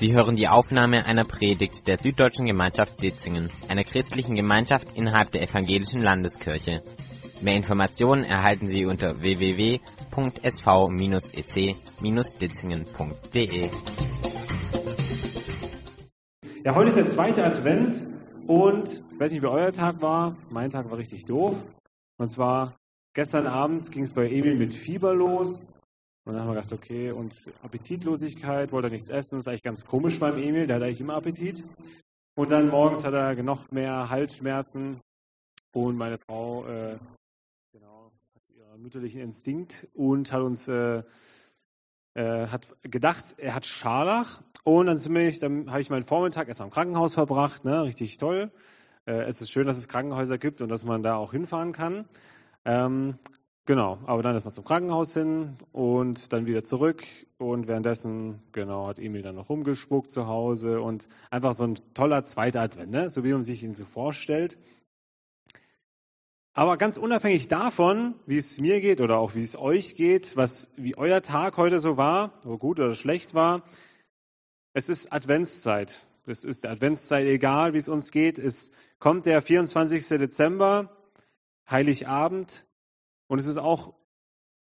Sie hören die Aufnahme einer Predigt der Süddeutschen Gemeinschaft Ditzingen, einer christlichen Gemeinschaft innerhalb der Evangelischen Landeskirche. Mehr Informationen erhalten Sie unter www.sv-ec-ditzingen.de. Ja, heute ist der zweite Advent und ich weiß nicht, wie euer Tag war. Mein Tag war richtig doof. Und zwar gestern Abend ging es bei Emil mit Fieber los. Und dann haben wir gedacht, okay, und Appetitlosigkeit, wollte er nichts essen, das ist eigentlich ganz komisch beim Emil, der hat eigentlich immer Appetit. Und dann morgens hat er noch mehr Halsschmerzen und meine Frau äh, genau, hat ihren mütterlichen Instinkt und hat uns äh, äh, hat gedacht, er hat Scharlach. Und dann, dann habe ich meinen Vormittag erstmal im Krankenhaus verbracht, ne, richtig toll. Äh, es ist schön, dass es Krankenhäuser gibt und dass man da auch hinfahren kann. Ähm, Genau, aber dann ist man zum Krankenhaus hin und dann wieder zurück und währenddessen, genau, hat Emil dann noch rumgespuckt zu Hause und einfach so ein toller zweiter Advent, ne? so wie man sich ihn so vorstellt. Aber ganz unabhängig davon, wie es mir geht oder auch wie es euch geht, was, wie euer Tag heute so war, ob gut oder schlecht war, es ist Adventszeit. Es ist der Adventszeit egal, wie es uns geht. Es kommt der 24. Dezember, Heiligabend, und es ist auch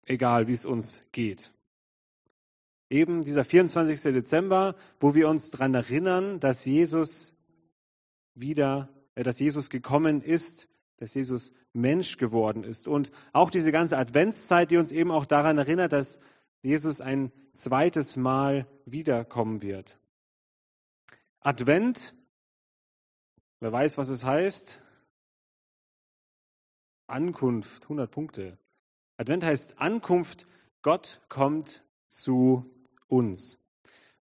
egal, wie es uns geht. Eben dieser 24. Dezember, wo wir uns daran erinnern, dass Jesus wieder, äh, dass Jesus gekommen ist, dass Jesus Mensch geworden ist. Und auch diese ganze Adventszeit, die uns eben auch daran erinnert, dass Jesus ein zweites Mal wiederkommen wird. Advent, wer weiß, was es heißt? Ankunft, 100 Punkte. Advent heißt Ankunft, Gott kommt zu uns.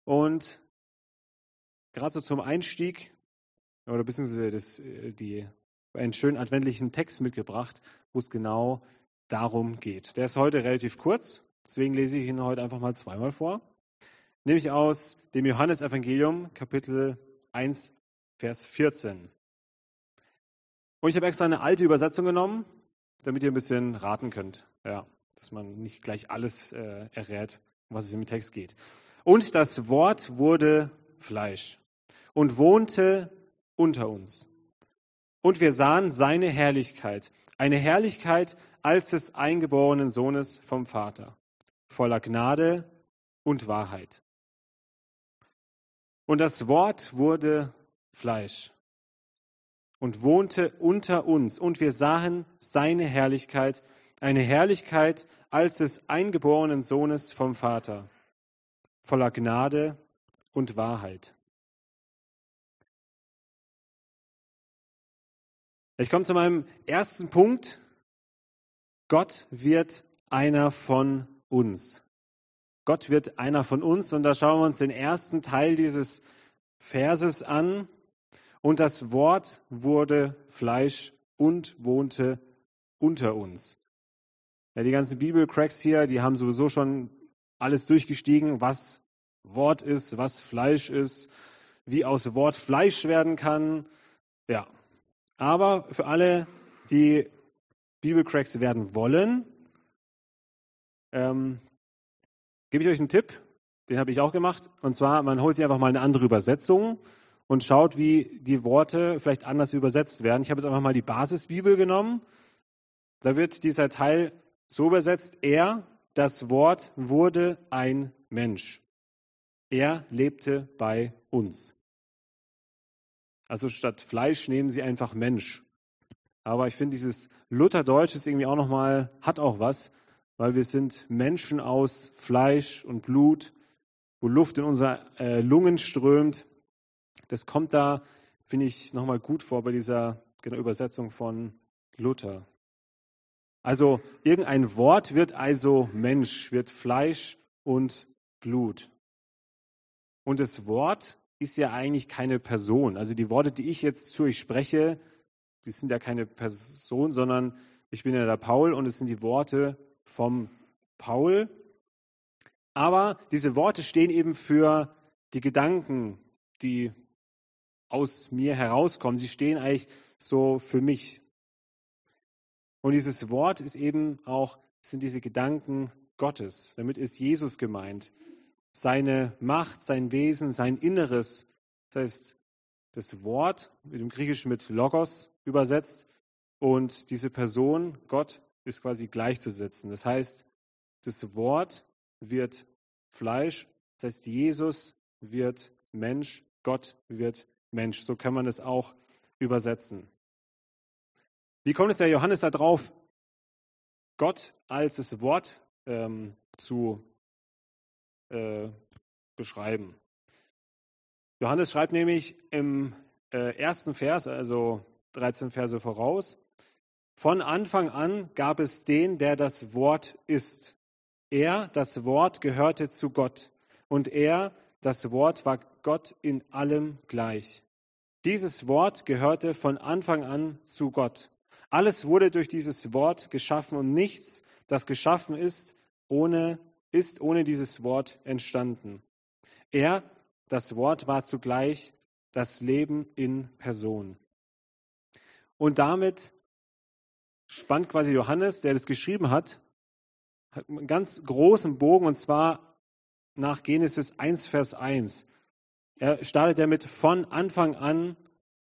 Und gerade so zum Einstieg, oder beziehungsweise das, äh, die, einen schönen adventlichen Text mitgebracht, wo es genau darum geht. Der ist heute relativ kurz, deswegen lese ich ihn heute einfach mal zweimal vor. Nämlich aus dem Johannesevangelium, Kapitel 1, Vers 14. Und ich habe extra eine alte Übersetzung genommen, damit ihr ein bisschen raten könnt. Ja, dass man nicht gleich alles äh, errät, um was es im Text geht. Und das Wort wurde Fleisch und wohnte unter uns. Und wir sahen seine Herrlichkeit, eine Herrlichkeit als des eingeborenen Sohnes vom Vater, voller Gnade und Wahrheit. Und das Wort wurde Fleisch und wohnte unter uns, und wir sahen seine Herrlichkeit, eine Herrlichkeit als des eingeborenen Sohnes vom Vater, voller Gnade und Wahrheit. Ich komme zu meinem ersten Punkt. Gott wird einer von uns. Gott wird einer von uns und da schauen wir uns den ersten Teil dieses Verses an. Und das Wort wurde Fleisch und wohnte unter uns. Ja, die ganzen Bibelcracks hier, die haben sowieso schon alles durchgestiegen, was Wort ist, was Fleisch ist, wie aus Wort Fleisch werden kann. Ja. Aber für alle, die Bibelcracks werden wollen, ähm, gebe ich euch einen Tipp, den habe ich auch gemacht. Und zwar, man holt sich einfach mal eine andere Übersetzung und schaut, wie die Worte vielleicht anders übersetzt werden. Ich habe jetzt einfach mal die Basisbibel genommen. Da wird dieser Teil so übersetzt, er, das Wort, wurde ein Mensch. Er lebte bei uns. Also statt Fleisch nehmen sie einfach Mensch. Aber ich finde, dieses Lutherdeutsch ist irgendwie auch nochmal, hat auch was, weil wir sind Menschen aus Fleisch und Blut, wo Luft in unsere äh, Lungen strömt. Das kommt da, finde ich, nochmal gut vor bei dieser genau, Übersetzung von Luther. Also irgendein Wort wird also Mensch, wird Fleisch und Blut. Und das Wort ist ja eigentlich keine Person. Also die Worte, die ich jetzt zu euch spreche, die sind ja keine Person, sondern ich bin ja der Paul und es sind die Worte vom Paul. Aber diese Worte stehen eben für die Gedanken, die aus mir herauskommen. Sie stehen eigentlich so für mich. Und dieses Wort ist eben auch, sind diese Gedanken Gottes. Damit ist Jesus gemeint. seine Macht, sein Wesen, sein Inneres. Das heißt, das Wort mit dem Griechischen mit Logos übersetzt und diese Person, Gott, ist quasi gleichzusetzen. Das heißt, das Wort wird Fleisch, das heißt, Jesus wird Mensch, Gott wird Mensch. So kann man es auch übersetzen. Wie kommt es der Johannes da drauf, Gott als das Wort ähm, zu äh, beschreiben? Johannes schreibt nämlich im äh, ersten Vers, also 13 Verse voraus, von Anfang an gab es den, der das Wort ist. Er, das Wort, gehörte zu Gott. Und er, das Wort, war Gott in allem gleich. Dieses Wort gehörte von Anfang an zu Gott. Alles wurde durch dieses Wort geschaffen und nichts, das geschaffen ist, ohne, ist ohne dieses Wort entstanden. Er, das Wort, war zugleich das Leben in Person. Und damit spannt quasi Johannes, der das geschrieben hat, einen ganz großen Bogen und zwar nach Genesis 1, Vers 1. Er startet damit, von Anfang an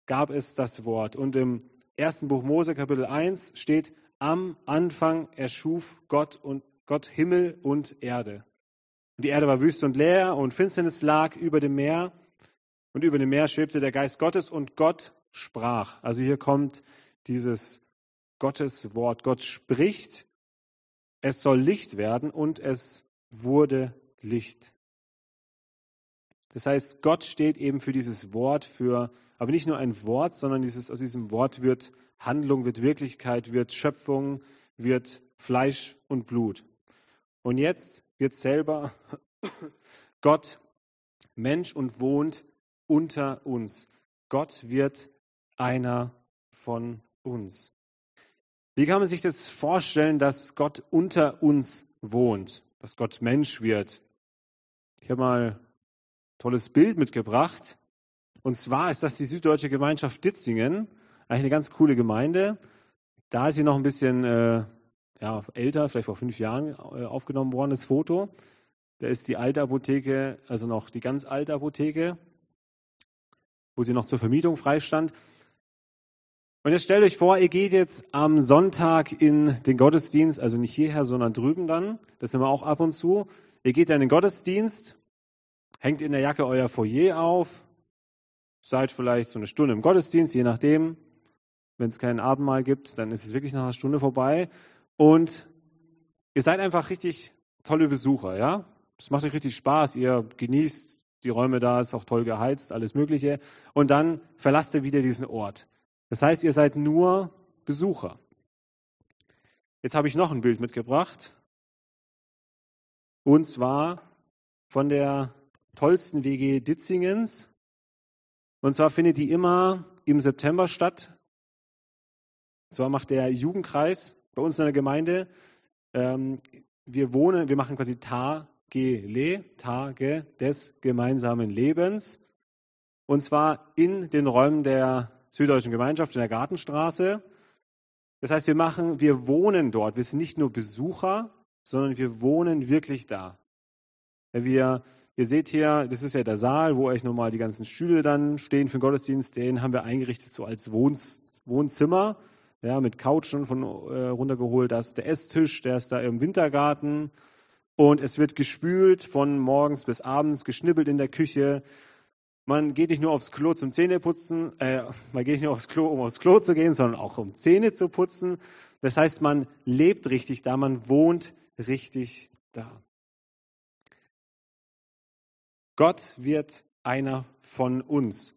gab es das Wort. Und im ersten Buch Mose, Kapitel 1, steht, am Anfang erschuf Gott und Gott Himmel und Erde. Und die Erde war wüst und leer und Finsternis lag über dem Meer. Und über dem Meer schwebte der Geist Gottes und Gott sprach. Also hier kommt dieses Gottes Wort. Gott spricht, es soll Licht werden und es wurde Licht. Das heißt, Gott steht eben für dieses Wort, für, aber nicht nur ein Wort, sondern dieses, aus diesem Wort wird Handlung, wird Wirklichkeit, wird Schöpfung, wird Fleisch und Blut. Und jetzt wird selber Gott Mensch und wohnt unter uns. Gott wird einer von uns. Wie kann man sich das vorstellen, dass Gott unter uns wohnt, dass Gott Mensch wird? Ich habe mal tolles Bild mitgebracht. Und zwar ist das die Süddeutsche Gemeinschaft Ditzingen, eigentlich eine ganz coole Gemeinde. Da ist sie noch ein bisschen äh, ja, älter, vielleicht vor fünf Jahren äh, aufgenommen worden, das Foto. Da ist die alte Apotheke, also noch die ganz alte Apotheke, wo sie noch zur Vermietung freistand. Und jetzt stellt euch vor, ihr geht jetzt am Sonntag in den Gottesdienst, also nicht hierher, sondern drüben dann. Das sind wir auch ab und zu. Ihr geht dann in den Gottesdienst, hängt in der Jacke euer Foyer auf, seid vielleicht so eine Stunde im Gottesdienst, je nachdem. Wenn es kein Abendmahl gibt, dann ist es wirklich nach einer Stunde vorbei. Und ihr seid einfach richtig tolle Besucher, ja? Es macht euch richtig Spaß. Ihr genießt die Räume da, ist auch toll geheizt, alles Mögliche. Und dann verlasst ihr wieder diesen Ort. Das heißt, ihr seid nur Besucher. Jetzt habe ich noch ein Bild mitgebracht. Und zwar von der tollsten WG Ditzingens. Und zwar findet die immer im September statt. Und zwar macht der Jugendkreis bei uns in der Gemeinde. Ähm, wir wohnen, wir machen quasi Tage, Tage des gemeinsamen Lebens. Und zwar in den Räumen der Süddeutschen Gemeinschaft in der Gartenstraße. Das heißt, wir machen, wir wohnen dort. Wir sind nicht nur Besucher, sondern wir wohnen wirklich da. Wir, ihr seht hier, das ist ja der Saal, wo euch nochmal die ganzen Stühle dann stehen für den Gottesdienst. Den haben wir eingerichtet so als Wohnzimmer, ja, mit Couchen von äh, runtergeholt. Da ist der Esstisch, der ist da im Wintergarten. Und es wird gespült von morgens bis abends, geschnippelt in der Küche. Man geht nicht nur aufs Klo zum Zähneputzen, äh, man geht nicht nur aufs Klo, um aufs Klo zu gehen, sondern auch um Zähne zu putzen. Das heißt, man lebt richtig da, man wohnt richtig da. Gott wird einer von uns.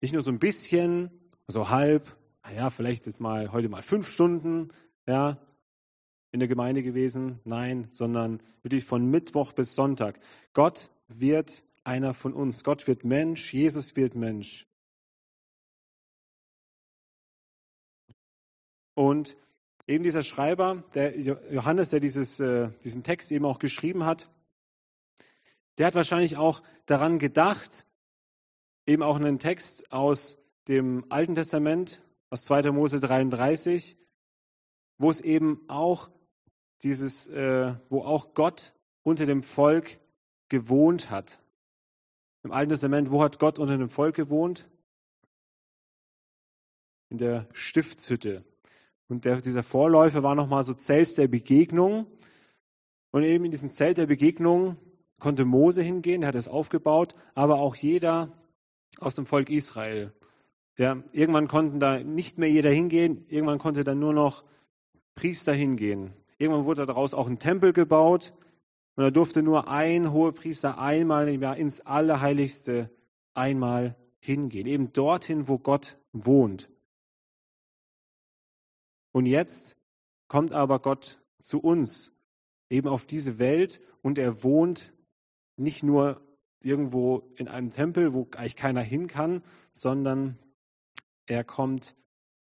Nicht nur so ein bisschen, so halb, naja, vielleicht jetzt mal heute mal fünf Stunden, ja, in der Gemeinde gewesen. Nein, sondern wirklich von Mittwoch bis Sonntag. Gott wird einer von uns. Gott wird Mensch, Jesus wird Mensch. Und eben dieser Schreiber, der Johannes, der dieses, äh, diesen Text eben auch geschrieben hat, der hat wahrscheinlich auch daran gedacht, eben auch einen Text aus dem Alten Testament, aus 2. Mose 33, wo es eben auch dieses, äh, wo auch Gott unter dem Volk gewohnt hat. Im Alten Testament, wo hat Gott unter dem Volk gewohnt? In der Stiftshütte. Und der, dieser Vorläufer war nochmal so Zelt der Begegnung. Und eben in diesem Zelt der Begegnung konnte Mose hingehen, der hat es aufgebaut, aber auch jeder aus dem Volk Israel. Ja, irgendwann konnten da nicht mehr jeder hingehen, irgendwann konnte dann nur noch Priester hingehen. Irgendwann wurde daraus auch ein Tempel gebaut und da durfte nur ein Hohepriester einmal im Jahr ins Allerheiligste einmal hingehen, eben dorthin, wo Gott wohnt. Und jetzt kommt aber Gott zu uns, eben auf diese Welt und er wohnt nicht nur irgendwo in einem Tempel, wo eigentlich keiner hin kann, sondern er kommt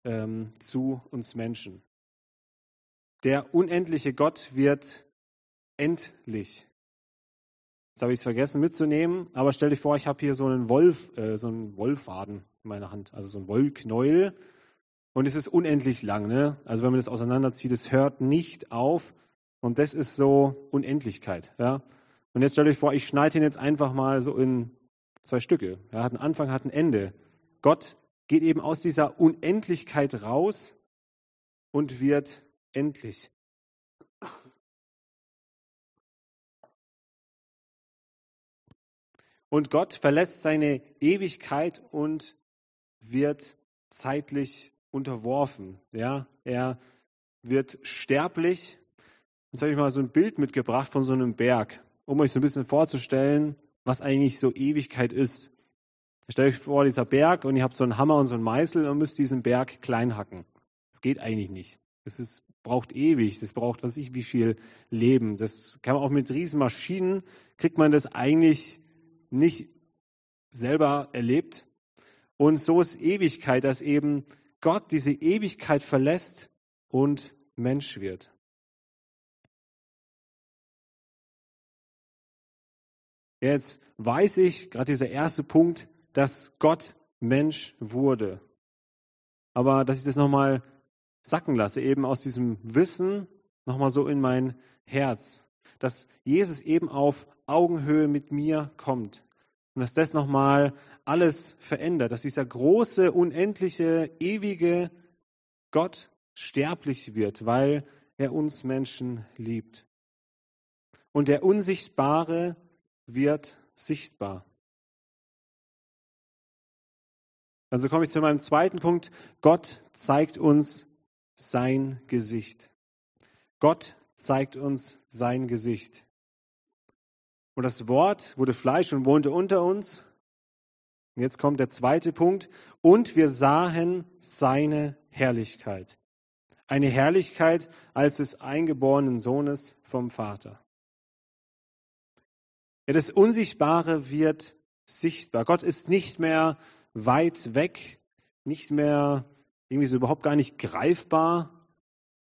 ähm, zu uns Menschen. Der unendliche Gott wird endlich. Jetzt habe ich es vergessen mitzunehmen, aber stell dir vor, ich habe hier so einen Wolf, äh, so einen Wollfaden in meiner Hand, also so ein Wollknäuel. Und es ist unendlich lang, ne? Also wenn man das auseinanderzieht, es hört nicht auf. Und das ist so Unendlichkeit, ja? Und jetzt stellt euch vor, ich schneide ihn jetzt einfach mal so in zwei Stücke. Er hat einen Anfang, hat ein Ende. Gott geht eben aus dieser Unendlichkeit raus und wird endlich. Und Gott verlässt seine Ewigkeit und wird zeitlich unterworfen. Ja, er wird sterblich. Jetzt habe ich mal so ein Bild mitgebracht von so einem Berg um euch so ein bisschen vorzustellen, was eigentlich so Ewigkeit ist. Stellt euch vor, dieser Berg und ihr habt so einen Hammer und so einen Meißel und müsst diesen Berg klein hacken. Das geht eigentlich nicht. Das ist, braucht ewig, das braucht, was ich, wie viel Leben. Das kann man auch mit riesen Maschinen, kriegt man das eigentlich nicht selber erlebt. Und so ist Ewigkeit, dass eben Gott diese Ewigkeit verlässt und Mensch wird. Jetzt weiß ich, gerade dieser erste Punkt, dass Gott Mensch wurde. Aber dass ich das nochmal sacken lasse, eben aus diesem Wissen nochmal so in mein Herz, dass Jesus eben auf Augenhöhe mit mir kommt und dass das nochmal alles verändert, dass dieser große, unendliche, ewige Gott sterblich wird, weil er uns Menschen liebt. Und der Unsichtbare wird sichtbar. Also komme ich zu meinem zweiten Punkt. Gott zeigt uns sein Gesicht. Gott zeigt uns sein Gesicht. Und das Wort wurde Fleisch und wohnte unter uns. Und jetzt kommt der zweite Punkt. Und wir sahen seine Herrlichkeit. Eine Herrlichkeit als des eingeborenen Sohnes vom Vater. Ja, das Unsichtbare wird sichtbar. Gott ist nicht mehr weit weg, nicht mehr irgendwie so überhaupt gar nicht greifbar.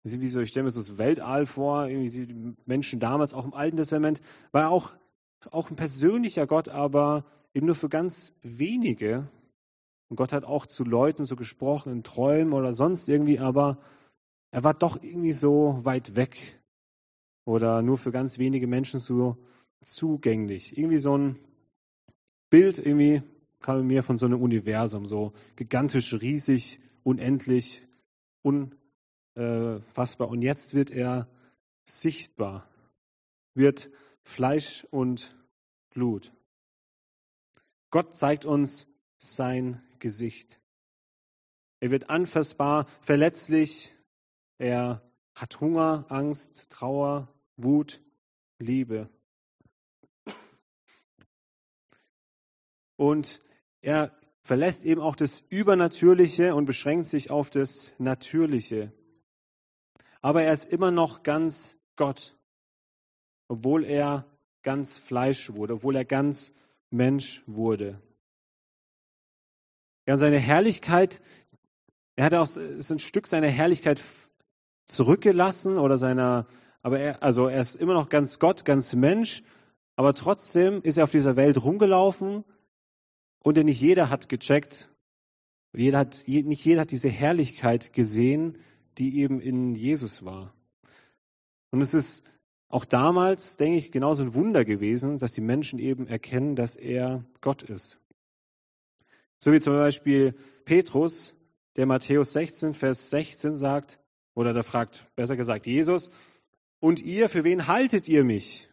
Wie so, ich stelle mir so das Weltall vor, irgendwie die Menschen damals, auch im Alten Testament, war auch, auch ein persönlicher Gott, aber eben nur für ganz wenige. Und Gott hat auch zu Leuten so gesprochen, in Träumen oder sonst irgendwie, aber er war doch irgendwie so weit weg oder nur für ganz wenige Menschen so zugänglich. Irgendwie so ein Bild, irgendwie kam mir von so einem Universum, so gigantisch, riesig, unendlich, unfassbar. Und jetzt wird er sichtbar, wird Fleisch und Blut. Gott zeigt uns sein Gesicht. Er wird anfassbar, verletzlich. Er hat Hunger, Angst, Trauer, Wut, Liebe. Und er verlässt eben auch das Übernatürliche und beschränkt sich auf das Natürliche. Aber er ist immer noch ganz Gott, obwohl er ganz Fleisch wurde, obwohl er ganz Mensch wurde. Ja, und seine Herrlichkeit, er hat auch ein Stück seiner Herrlichkeit zurückgelassen oder seiner, aber er, also er ist immer noch ganz Gott, ganz Mensch, aber trotzdem ist er auf dieser Welt rumgelaufen und nicht jeder hat gecheckt, jeder hat, nicht jeder hat diese Herrlichkeit gesehen, die eben in Jesus war. Und es ist auch damals, denke ich, genauso ein Wunder gewesen, dass die Menschen eben erkennen, dass er Gott ist. So wie zum Beispiel Petrus, der Matthäus 16, Vers 16 sagt, oder da fragt, besser gesagt, Jesus, und ihr, für wen haltet ihr mich?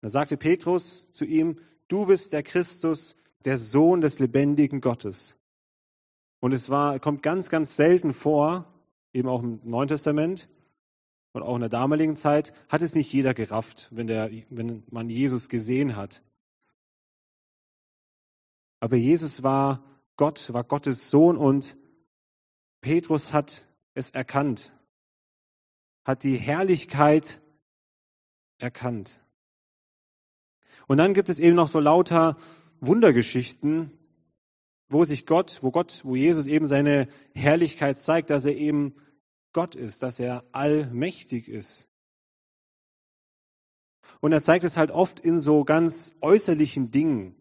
Da sagte Petrus zu ihm, du bist der Christus, der Sohn des lebendigen Gottes. Und es war, kommt ganz, ganz selten vor, eben auch im Neuen Testament und auch in der damaligen Zeit, hat es nicht jeder gerafft, wenn, der, wenn man Jesus gesehen hat. Aber Jesus war Gott, war Gottes Sohn und Petrus hat es erkannt, hat die Herrlichkeit erkannt. Und dann gibt es eben noch so lauter Wundergeschichten, wo sich Gott, wo Gott, wo Jesus eben seine Herrlichkeit zeigt, dass er eben Gott ist, dass er allmächtig ist. Und er zeigt es halt oft in so ganz äußerlichen Dingen.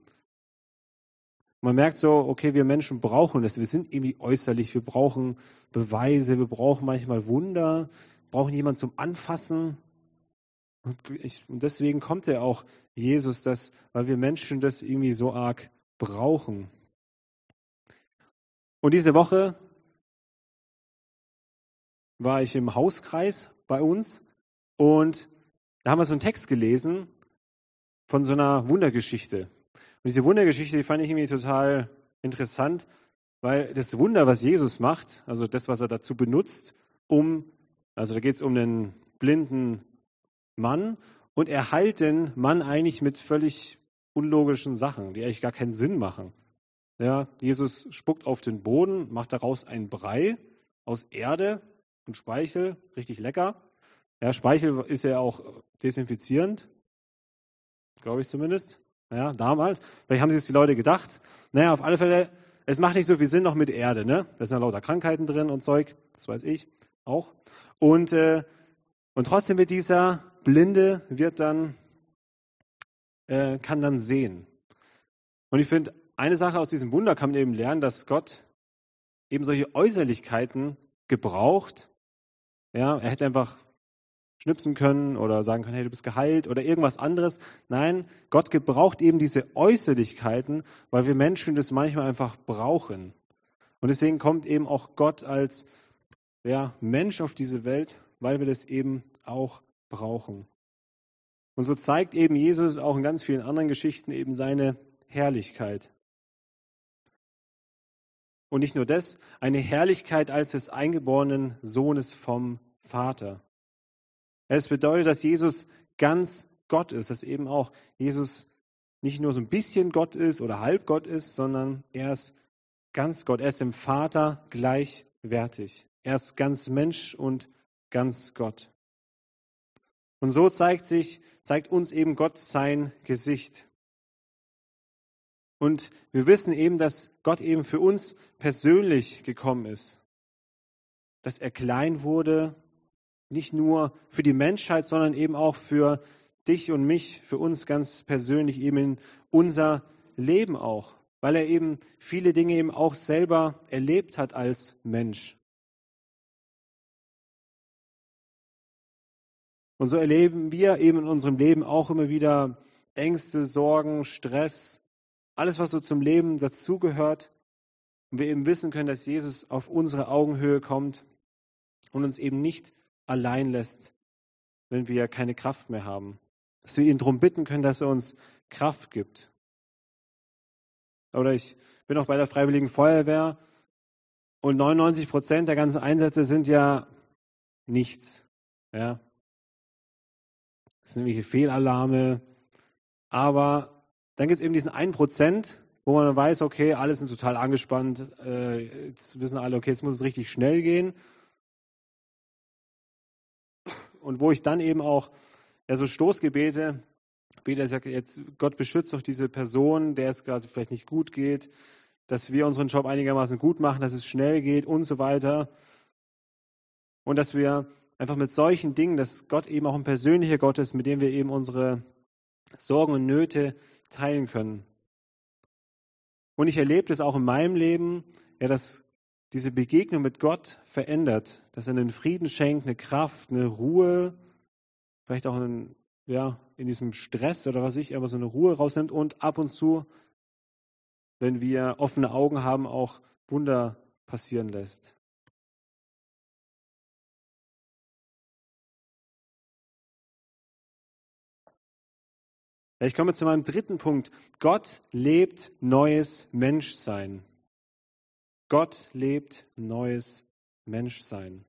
Man merkt so, okay, wir Menschen brauchen das. Wir sind irgendwie äußerlich. Wir brauchen Beweise. Wir brauchen manchmal Wunder. Brauchen jemanden zum Anfassen. Und, ich, und deswegen kommt er auch, Jesus, das, weil wir Menschen das irgendwie so arg brauchen. Und diese Woche war ich im Hauskreis bei uns und da haben wir so einen Text gelesen von so einer Wundergeschichte. Und diese Wundergeschichte, die fand ich irgendwie total interessant, weil das Wunder, was Jesus macht, also das, was er dazu benutzt, um, also da geht es um einen blinden Mann und er heilt den Mann eigentlich mit völlig unlogischen Sachen, die eigentlich gar keinen Sinn machen. Ja, Jesus spuckt auf den Boden, macht daraus einen Brei aus Erde und Speichel, richtig lecker. Ja, Speichel ist ja auch desinfizierend, glaube ich zumindest. Ja, damals. Vielleicht haben sich die Leute gedacht. Naja, auf alle Fälle, es macht nicht so viel Sinn noch mit Erde, ne? Da sind ja lauter Krankheiten drin und Zeug, das weiß ich auch. Und, äh, und trotzdem wird dieser Blinde, wird dann, äh, kann dann sehen. Und ich finde, eine Sache aus diesem Wunder kann man eben lernen, dass Gott eben solche Äußerlichkeiten gebraucht. Ja, er hätte einfach schnipsen können oder sagen können, hey, du bist geheilt oder irgendwas anderes. Nein, Gott gebraucht eben diese Äußerlichkeiten, weil wir Menschen das manchmal einfach brauchen. Und deswegen kommt eben auch Gott als ja, Mensch auf diese Welt, weil wir das eben auch brauchen. Und so zeigt eben Jesus auch in ganz vielen anderen Geschichten eben seine Herrlichkeit. Und nicht nur das, eine Herrlichkeit als des eingeborenen Sohnes vom Vater. Es bedeutet, dass Jesus ganz Gott ist, dass eben auch Jesus nicht nur so ein bisschen Gott ist oder halb Gott ist, sondern er ist ganz Gott. Er ist dem Vater gleichwertig. Er ist ganz Mensch und ganz Gott. Und so zeigt sich, zeigt uns eben Gott sein Gesicht. Und wir wissen eben, dass Gott eben für uns persönlich gekommen ist. Dass er klein wurde, nicht nur für die Menschheit, sondern eben auch für dich und mich, für uns ganz persönlich, eben in unser Leben auch. Weil er eben viele Dinge eben auch selber erlebt hat als Mensch. Und so erleben wir eben in unserem Leben auch immer wieder Ängste, Sorgen, Stress, alles, was so zum Leben dazugehört. Und wir eben wissen können, dass Jesus auf unsere Augenhöhe kommt und uns eben nicht allein lässt, wenn wir keine Kraft mehr haben. Dass wir ihn darum bitten können, dass er uns Kraft gibt. Oder ich bin auch bei der Freiwilligen Feuerwehr und 99 Prozent der ganzen Einsätze sind ja nichts. Ja. Das sind irgendwelche Fehlalarme. Aber dann gibt es eben diesen einen Prozent, wo man weiß, okay, alle sind total angespannt. Äh, jetzt wissen alle, okay, jetzt muss es richtig schnell gehen. Und wo ich dann eben auch ja, so Stoßgebete bete, sagt jetzt, Gott beschützt doch diese Person, der es gerade vielleicht nicht gut geht, dass wir unseren Job einigermaßen gut machen, dass es schnell geht und so weiter. Und dass wir einfach mit solchen Dingen, dass Gott eben auch ein persönlicher Gott ist, mit dem wir eben unsere Sorgen und Nöte teilen können. Und ich erlebe das auch in meinem Leben, ja, dass diese Begegnung mit Gott verändert, dass er einen Frieden schenkt, eine Kraft, eine Ruhe, vielleicht auch in, ja, in diesem Stress oder was ich, aber so eine Ruhe rausnimmt und ab und zu, wenn wir offene Augen haben, auch Wunder passieren lässt. Ich komme zu meinem dritten Punkt. Gott lebt neues Menschsein. Gott lebt neues Menschsein.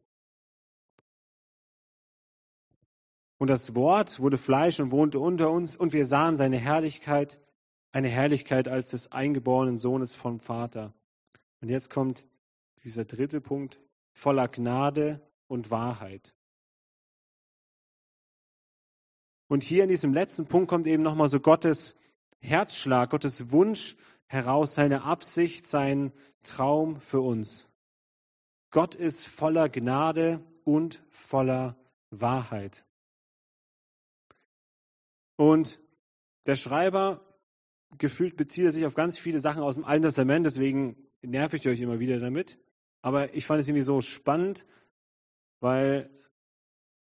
Und das Wort wurde Fleisch und wohnte unter uns und wir sahen seine Herrlichkeit, eine Herrlichkeit als des eingeborenen Sohnes vom Vater. Und jetzt kommt dieser dritte Punkt, voller Gnade und Wahrheit. Und hier in diesem letzten Punkt kommt eben nochmal so Gottes Herzschlag, Gottes Wunsch heraus, seine Absicht, sein Traum für uns. Gott ist voller Gnade und voller Wahrheit. Und der Schreiber gefühlt bezieht er sich auf ganz viele Sachen aus dem Alten Testament, deswegen nerv ich euch immer wieder damit. Aber ich fand es irgendwie so spannend, weil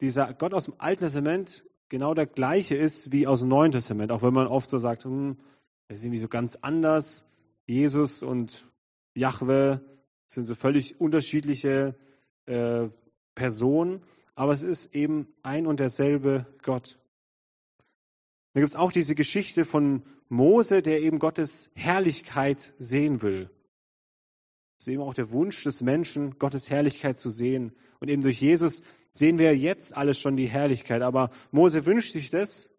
dieser Gott aus dem Alten Testament genau der gleiche ist wie aus dem Neuen Testament, auch wenn man oft so sagt, hm, das ist irgendwie so ganz anders. Jesus und Jahwe sind so völlig unterschiedliche äh, Personen, aber es ist eben ein und derselbe Gott. Da gibt es auch diese Geschichte von Mose, der eben Gottes Herrlichkeit sehen will. Das ist eben auch der Wunsch des Menschen, Gottes Herrlichkeit zu sehen. Und eben durch Jesus sehen wir jetzt alles schon die Herrlichkeit. Aber Mose wünscht sich das.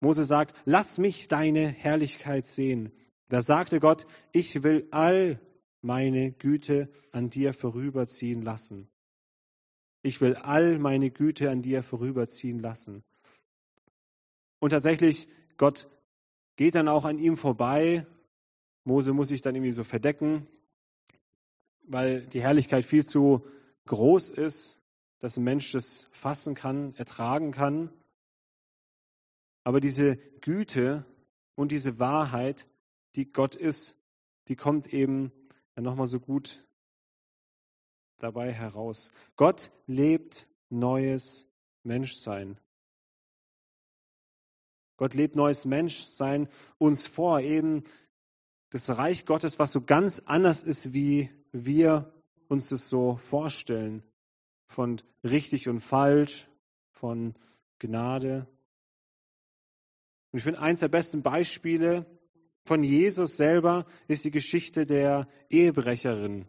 Mose sagt, lass mich deine Herrlichkeit sehen. Da sagte Gott, ich will all meine Güte an dir vorüberziehen lassen. Ich will all meine Güte an dir vorüberziehen lassen. Und tatsächlich, Gott geht dann auch an ihm vorbei. Mose muss sich dann irgendwie so verdecken, weil die Herrlichkeit viel zu groß ist, dass ein Mensch das fassen kann, ertragen kann. Aber diese Güte und diese Wahrheit, die Gott ist, die kommt eben nochmal so gut dabei heraus. Gott lebt neues Menschsein. Gott lebt neues Menschsein uns vor, eben das Reich Gottes, was so ganz anders ist, wie wir uns das so vorstellen, von richtig und falsch, von Gnade. Und ich finde, eins der besten Beispiele von Jesus selber ist die Geschichte der Ehebrecherin.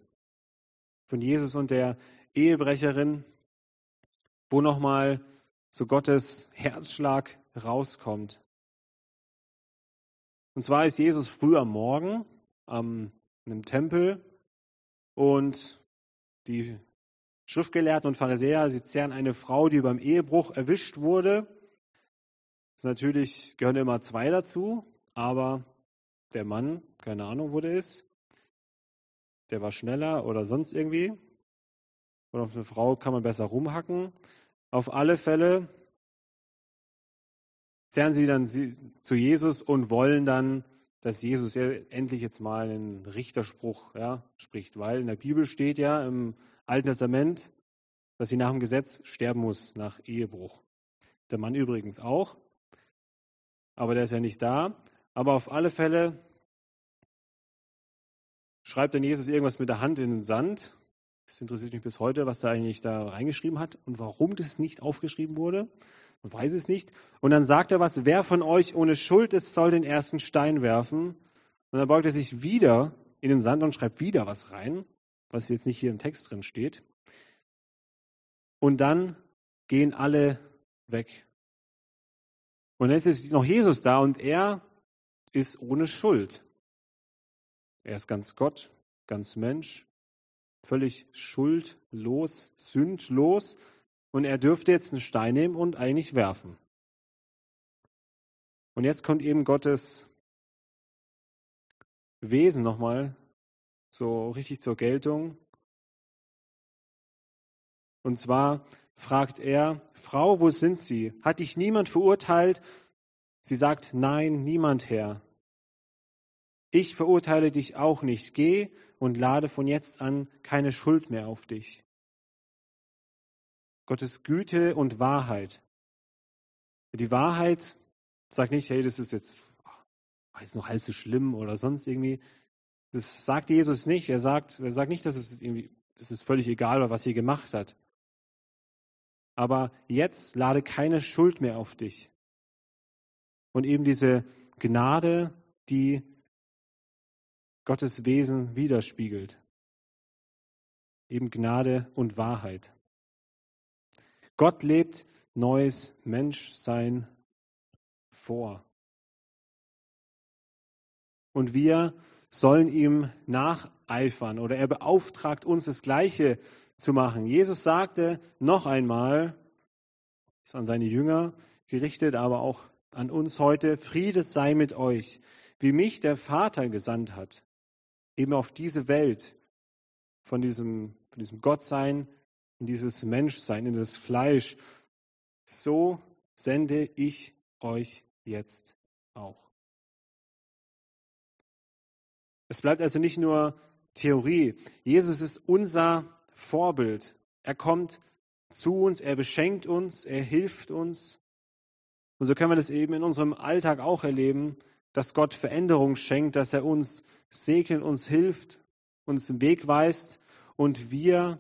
Von Jesus und der Ehebrecherin, wo nochmal so Gottes Herzschlag rauskommt. Und zwar ist Jesus früh am Morgen am, einem Tempel und die Schriftgelehrten und Pharisäer, sie zerren eine Frau, die beim Ehebruch erwischt wurde. Das natürlich gehören immer zwei dazu, aber der Mann, keine Ahnung, wo der ist, der war schneller oder sonst irgendwie. Oder auf eine Frau kann man besser rumhacken. Auf alle Fälle zerren sie dann zu Jesus und wollen dann dass Jesus endlich jetzt mal einen Richterspruch ja, spricht, weil in der Bibel steht ja im Alten Testament, dass sie nach dem Gesetz sterben muss, nach Ehebruch. Der Mann übrigens auch, aber der ist ja nicht da. Aber auf alle Fälle schreibt dann Jesus irgendwas mit der Hand in den Sand. Das interessiert mich bis heute, was er eigentlich da reingeschrieben hat und warum das nicht aufgeschrieben wurde. Man weiß es nicht. Und dann sagt er was, wer von euch ohne Schuld ist, soll den ersten Stein werfen. Und dann beugt er sich wieder in den Sand und schreibt wieder was rein, was jetzt nicht hier im Text drin steht. Und dann gehen alle weg. Und jetzt ist noch Jesus da und er ist ohne Schuld. Er ist ganz Gott, ganz Mensch, völlig schuldlos, sündlos und er dürfte jetzt einen Stein nehmen und eigentlich werfen. Und jetzt kommt eben Gottes Wesen nochmal so richtig zur Geltung. Und zwar fragt er, Frau, wo sind Sie? Hat dich niemand verurteilt? Sie sagt, nein, niemand, Herr. Ich verurteile dich auch nicht. Geh und lade von jetzt an keine Schuld mehr auf dich. Gottes Güte und Wahrheit. Die Wahrheit sagt nicht, hey, das ist jetzt ist noch halb so schlimm oder sonst irgendwie. Das sagt Jesus nicht. Er sagt, er sagt nicht, dass es irgendwie, es ist völlig egal, was ihr gemacht hat. Aber jetzt lade keine Schuld mehr auf dich. Und eben diese Gnade, die Gottes Wesen widerspiegelt. Eben Gnade und Wahrheit. Gott lebt neues Menschsein vor. Und wir sollen ihm nacheifern oder er beauftragt uns das Gleiche zu machen. Jesus sagte noch einmal, ist an seine Jünger gerichtet, aber auch an uns heute, Friede sei mit euch, wie mich der Vater gesandt hat, eben auf diese Welt, von diesem, von diesem Gottsein in dieses Menschsein, in das Fleisch, so sende ich euch jetzt auch. Es bleibt also nicht nur Theorie. Jesus ist unser Vorbild. Er kommt zu uns, er beschenkt uns, er hilft uns. Und so können wir das eben in unserem Alltag auch erleben, dass Gott Veränderung schenkt, dass er uns segnet, uns hilft, uns den Weg weist und wir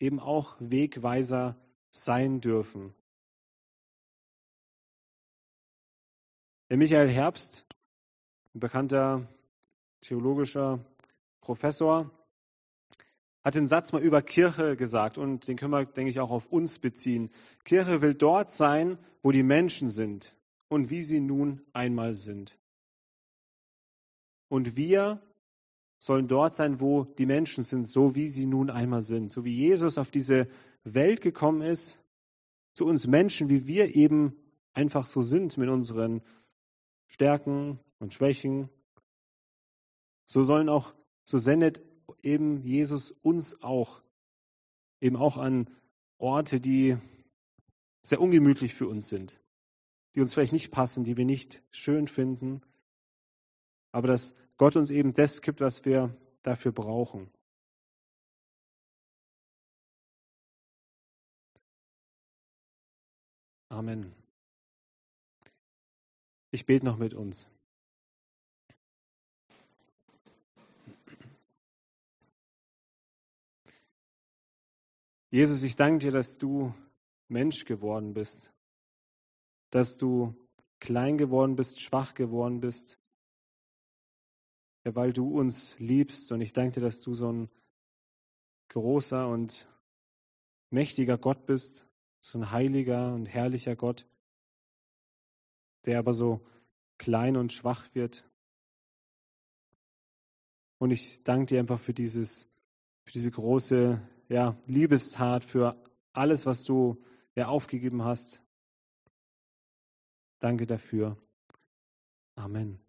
eben auch Wegweiser sein dürfen. Der Michael Herbst, ein bekannter theologischer Professor, hat den Satz mal über Kirche gesagt und den können wir, denke ich, auch auf uns beziehen. Kirche will dort sein, wo die Menschen sind und wie sie nun einmal sind. Und wir sollen dort sein, wo die Menschen sind, so wie sie nun einmal sind. So wie Jesus auf diese Welt gekommen ist, zu uns Menschen, wie wir eben einfach so sind mit unseren Stärken und Schwächen, so sollen auch, so sendet eben Jesus uns auch, eben auch an Orte, die sehr ungemütlich für uns sind, die uns vielleicht nicht passen, die wir nicht schön finden, aber dass Gott uns eben das gibt, was wir dafür brauchen. Amen. Ich bete noch mit uns. Jesus, ich danke dir, dass du Mensch geworden bist, dass du klein geworden bist, schwach geworden bist, weil du uns liebst. Und ich danke dir, dass du so ein großer und mächtiger Gott bist, so ein heiliger und herrlicher Gott, der aber so klein und schwach wird. Und ich danke dir einfach für dieses, für diese große ja, Liebestat, für alles, was du ja, aufgegeben hast. Danke dafür. Amen.